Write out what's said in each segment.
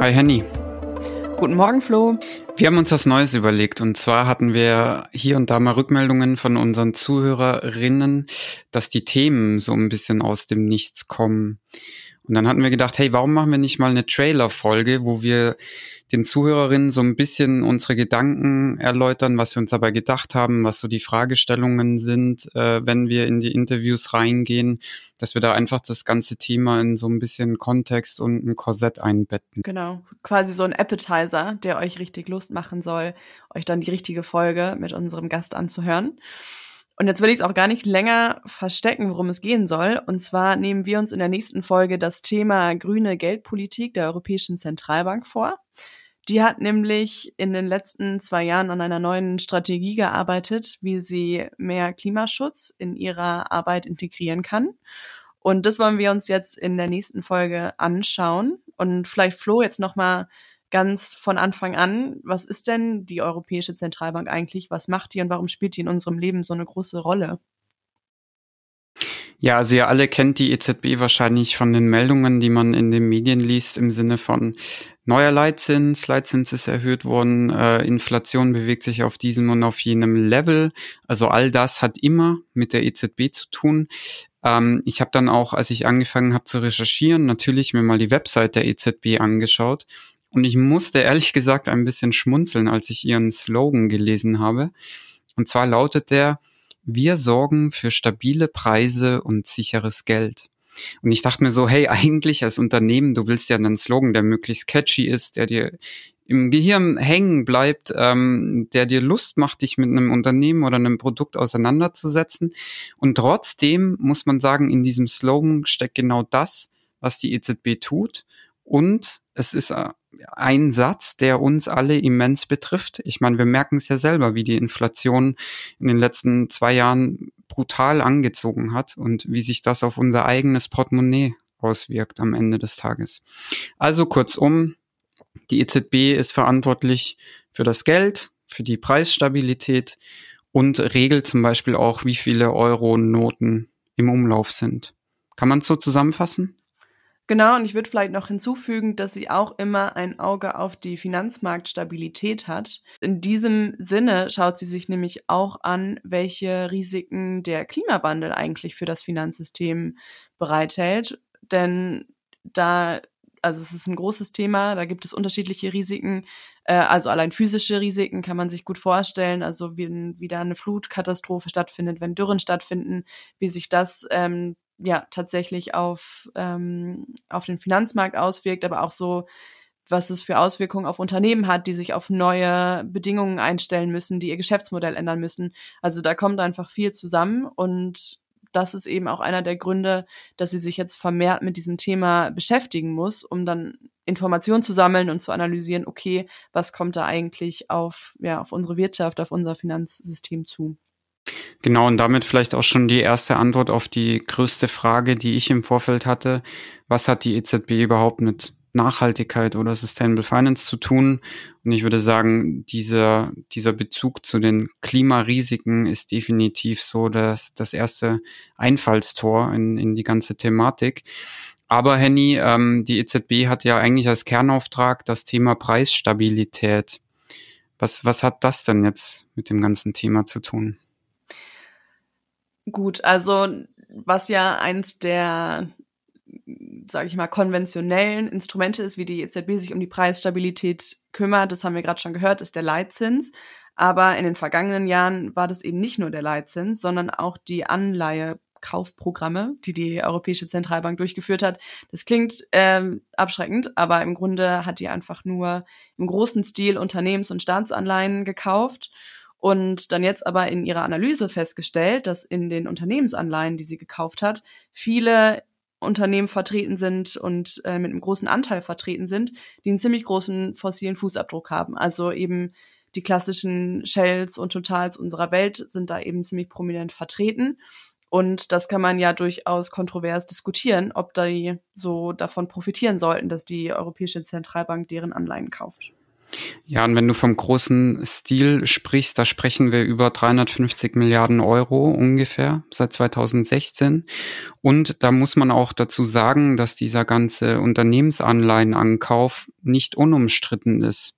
Hi Henny. Guten Morgen, Flo. Wir haben uns was Neues überlegt und zwar hatten wir hier und da mal Rückmeldungen von unseren Zuhörerinnen, dass die Themen so ein bisschen aus dem Nichts kommen. Und dann hatten wir gedacht, hey, warum machen wir nicht mal eine Trailer-Folge, wo wir den Zuhörerinnen so ein bisschen unsere Gedanken erläutern, was wir uns dabei gedacht haben, was so die Fragestellungen sind, äh, wenn wir in die Interviews reingehen, dass wir da einfach das ganze Thema in so ein bisschen Kontext und ein Korsett einbetten. Genau, quasi so ein Appetizer, der euch richtig Lust machen soll, euch dann die richtige Folge mit unserem Gast anzuhören. Und jetzt will ich es auch gar nicht länger verstecken, worum es gehen soll. Und zwar nehmen wir uns in der nächsten Folge das Thema grüne Geldpolitik der Europäischen Zentralbank vor. Die hat nämlich in den letzten zwei Jahren an einer neuen Strategie gearbeitet, wie sie mehr Klimaschutz in ihrer Arbeit integrieren kann. Und das wollen wir uns jetzt in der nächsten Folge anschauen. Und vielleicht Flo jetzt noch mal ganz von Anfang an, was ist denn die Europäische Zentralbank eigentlich? Was macht die und warum spielt die in unserem Leben so eine große Rolle? Ja, also ihr alle kennt die EZB wahrscheinlich von den Meldungen, die man in den Medien liest, im Sinne von neuer Leitzins, Leitzins ist erhöht worden, äh, Inflation bewegt sich auf diesem und auf jenem Level. Also all das hat immer mit der EZB zu tun. Ähm, ich habe dann auch, als ich angefangen habe zu recherchieren, natürlich mir mal die Website der EZB angeschaut und ich musste ehrlich gesagt ein bisschen schmunzeln, als ich ihren Slogan gelesen habe. Und zwar lautet der, wir sorgen für stabile Preise und sicheres Geld. Und ich dachte mir so, hey, eigentlich als Unternehmen, du willst ja einen Slogan, der möglichst catchy ist, der dir im Gehirn hängen bleibt, ähm, der dir Lust macht, dich mit einem Unternehmen oder einem Produkt auseinanderzusetzen. Und trotzdem muss man sagen, in diesem Slogan steckt genau das, was die EZB tut. Und es ist äh, ein Satz, der uns alle immens betrifft. Ich meine, wir merken es ja selber, wie die Inflation in den letzten zwei Jahren brutal angezogen hat und wie sich das auf unser eigenes Portemonnaie auswirkt am Ende des Tages. Also kurzum, die EZB ist verantwortlich für das Geld, für die Preisstabilität und regelt zum Beispiel auch, wie viele Euro-Noten im Umlauf sind. Kann man so zusammenfassen? Genau, und ich würde vielleicht noch hinzufügen, dass sie auch immer ein Auge auf die Finanzmarktstabilität hat. In diesem Sinne schaut sie sich nämlich auch an, welche Risiken der Klimawandel eigentlich für das Finanzsystem bereithält. Denn da, also es ist ein großes Thema, da gibt es unterschiedliche Risiken. Äh, also allein physische Risiken kann man sich gut vorstellen, also wie, da eine Flutkatastrophe stattfindet, wenn Dürren stattfinden, wie sich das ähm, ja tatsächlich auf, ähm, auf den Finanzmarkt auswirkt, aber auch so, was es für Auswirkungen auf Unternehmen hat, die sich auf neue Bedingungen einstellen müssen, die ihr Geschäftsmodell ändern müssen. Also da kommt einfach viel zusammen und das ist eben auch einer der Gründe, dass sie sich jetzt vermehrt mit diesem Thema beschäftigen muss, um dann Informationen zu sammeln und zu analysieren, okay, was kommt da eigentlich auf, ja, auf unsere Wirtschaft, auf unser Finanzsystem zu. Genau, und damit vielleicht auch schon die erste Antwort auf die größte Frage, die ich im Vorfeld hatte. Was hat die EZB überhaupt mit Nachhaltigkeit oder Sustainable Finance zu tun? Und ich würde sagen, dieser, dieser Bezug zu den Klimarisiken ist definitiv so das, das erste Einfallstor in, in die ganze Thematik. Aber Henny, ähm, die EZB hat ja eigentlich als Kernauftrag das Thema Preisstabilität. Was, was hat das denn jetzt mit dem ganzen Thema zu tun? Gut, also was ja eins der, sage ich mal, konventionellen Instrumente ist, wie die EZB sich um die Preisstabilität kümmert, das haben wir gerade schon gehört, ist der Leitzins. Aber in den vergangenen Jahren war das eben nicht nur der Leitzins, sondern auch die Anleihekaufprogramme, die die Europäische Zentralbank durchgeführt hat. Das klingt ähm, abschreckend, aber im Grunde hat die einfach nur im großen Stil Unternehmens- und Staatsanleihen gekauft und dann jetzt aber in ihrer Analyse festgestellt, dass in den Unternehmensanleihen, die sie gekauft hat, viele Unternehmen vertreten sind und äh, mit einem großen Anteil vertreten sind, die einen ziemlich großen fossilen Fußabdruck haben. Also eben die klassischen Shells und Totals unserer Welt sind da eben ziemlich prominent vertreten. Und das kann man ja durchaus kontrovers diskutieren, ob die so davon profitieren sollten, dass die Europäische Zentralbank deren Anleihen kauft. Ja, und wenn du vom großen Stil sprichst, da sprechen wir über 350 Milliarden Euro ungefähr seit 2016. Und da muss man auch dazu sagen, dass dieser ganze Unternehmensanleihenankauf nicht unumstritten ist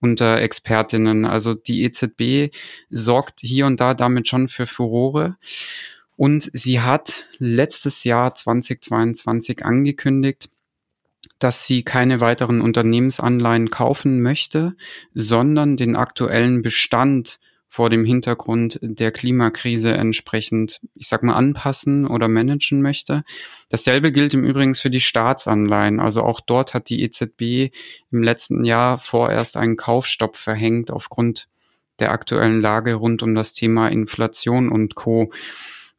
unter Expertinnen. Also die EZB sorgt hier und da damit schon für Furore. Und sie hat letztes Jahr 2022 angekündigt, dass sie keine weiteren Unternehmensanleihen kaufen möchte, sondern den aktuellen Bestand vor dem Hintergrund der Klimakrise entsprechend, ich sag mal, anpassen oder managen möchte. Dasselbe gilt im Übrigen für die Staatsanleihen. Also auch dort hat die EZB im letzten Jahr vorerst einen Kaufstopp verhängt aufgrund der aktuellen Lage rund um das Thema Inflation und Co.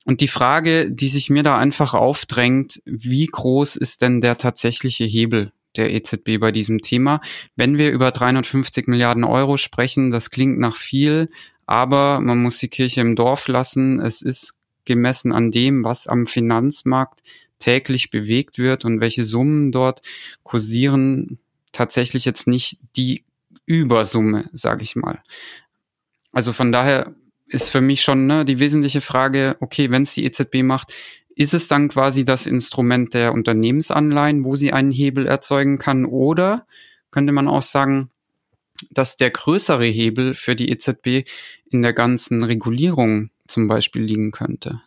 Und die Frage, die sich mir da einfach aufdrängt, wie groß ist denn der tatsächliche Hebel der EZB bei diesem Thema? Wenn wir über 350 Milliarden Euro sprechen, das klingt nach viel, aber man muss die Kirche im Dorf lassen. Es ist gemessen an dem, was am Finanzmarkt täglich bewegt wird und welche Summen dort kursieren, tatsächlich jetzt nicht die Übersumme, sage ich mal. Also von daher ist für mich schon ne, die wesentliche Frage, okay, wenn es die EZB macht, ist es dann quasi das Instrument der Unternehmensanleihen, wo sie einen Hebel erzeugen kann? Oder könnte man auch sagen, dass der größere Hebel für die EZB in der ganzen Regulierung zum Beispiel liegen könnte?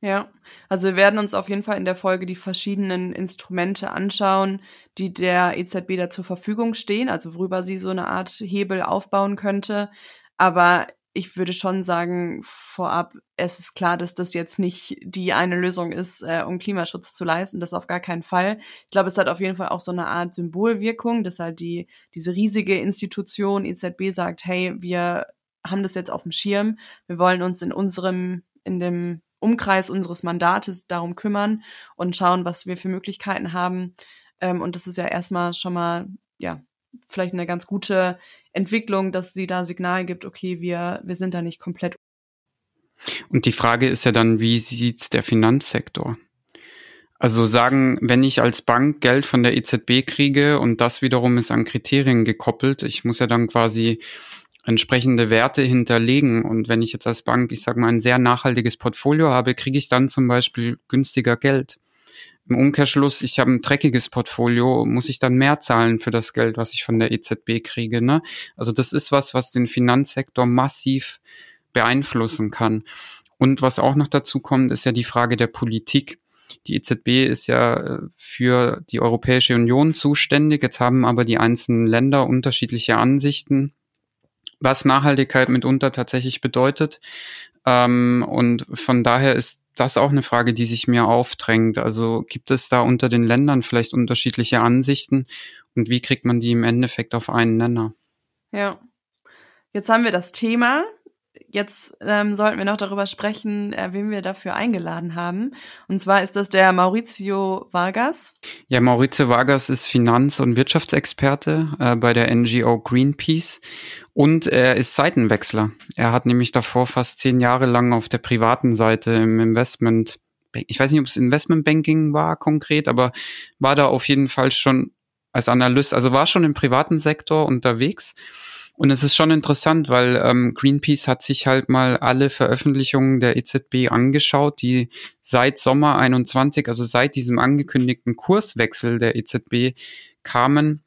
Ja, also wir werden uns auf jeden Fall in der Folge die verschiedenen Instrumente anschauen, die der EZB da zur Verfügung stehen, also worüber sie so eine Art Hebel aufbauen könnte. Aber ich würde schon sagen, vorab, es ist klar, dass das jetzt nicht die eine Lösung ist, äh, um Klimaschutz zu leisten. Das auf gar keinen Fall. Ich glaube, es hat auf jeden Fall auch so eine Art Symbolwirkung, dass halt die, diese riesige Institution EZB sagt, hey, wir haben das jetzt auf dem Schirm. Wir wollen uns in unserem, in dem Umkreis unseres Mandates darum kümmern und schauen, was wir für Möglichkeiten haben. Ähm, und das ist ja erstmal schon mal, ja, vielleicht eine ganz gute Entwicklung, dass sie da Signal gibt, okay, wir, wir sind da nicht komplett. Und die Frage ist ja dann, wie sieht's der Finanzsektor? Also sagen, wenn ich als Bank Geld von der EZB kriege und das wiederum ist an Kriterien gekoppelt, ich muss ja dann quasi entsprechende Werte hinterlegen. Und wenn ich jetzt als Bank, ich sage mal, ein sehr nachhaltiges Portfolio habe, kriege ich dann zum Beispiel günstiger Geld. Im Umkehrschluss, ich habe ein dreckiges Portfolio, muss ich dann mehr zahlen für das Geld, was ich von der EZB kriege. Ne? Also das ist was, was den Finanzsektor massiv beeinflussen kann. Und was auch noch dazu kommt, ist ja die Frage der Politik. Die EZB ist ja äh, für die Europäische Union zuständig. Jetzt haben aber die einzelnen Länder unterschiedliche Ansichten, was Nachhaltigkeit mitunter tatsächlich bedeutet. Ähm, und von daher ist das ist auch eine Frage, die sich mir aufdrängt. Also gibt es da unter den Ländern vielleicht unterschiedliche Ansichten und wie kriegt man die im Endeffekt auf einen Nenner? Ja. Jetzt haben wir das Thema. Jetzt ähm, sollten wir noch darüber sprechen, äh, wen wir dafür eingeladen haben. Und zwar ist das der Maurizio Vargas. Ja, Maurizio Vargas ist Finanz- und Wirtschaftsexperte äh, bei der NGO Greenpeace und er ist Seitenwechsler. Er hat nämlich davor fast zehn Jahre lang auf der privaten Seite im Investment, ich weiß nicht, ob es Investmentbanking war konkret, aber war da auf jeden Fall schon als Analyst, also war schon im privaten Sektor unterwegs und es ist schon interessant, weil ähm, Greenpeace hat sich halt mal alle Veröffentlichungen der EZB angeschaut, die seit Sommer 21, also seit diesem angekündigten Kurswechsel der EZB kamen.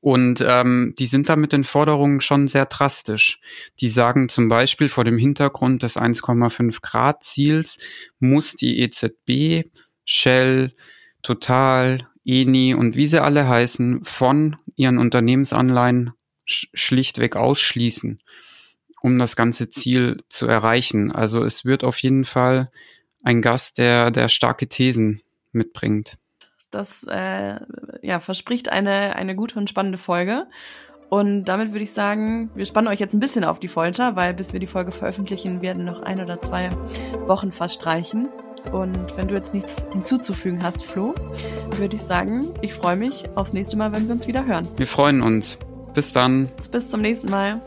Und ähm, die sind da mit den Forderungen schon sehr drastisch. Die sagen zum Beispiel vor dem Hintergrund des 1,5 Grad Ziels muss die EZB, Shell, Total, Eni und wie sie alle heißen, von ihren Unternehmensanleihen schlichtweg ausschließen, um das ganze Ziel zu erreichen. Also es wird auf jeden Fall ein Gast, der, der starke Thesen mitbringt. Das äh, ja, verspricht eine, eine gute und spannende Folge. Und damit würde ich sagen, wir spannen euch jetzt ein bisschen auf die Folter, weil bis wir die Folge veröffentlichen, werden noch ein oder zwei Wochen verstreichen. Und wenn du jetzt nichts hinzuzufügen hast, Flo, würde ich sagen, ich freue mich aufs nächste Mal, wenn wir uns wieder hören. Wir freuen uns. Bis dann. Bis zum nächsten Mal.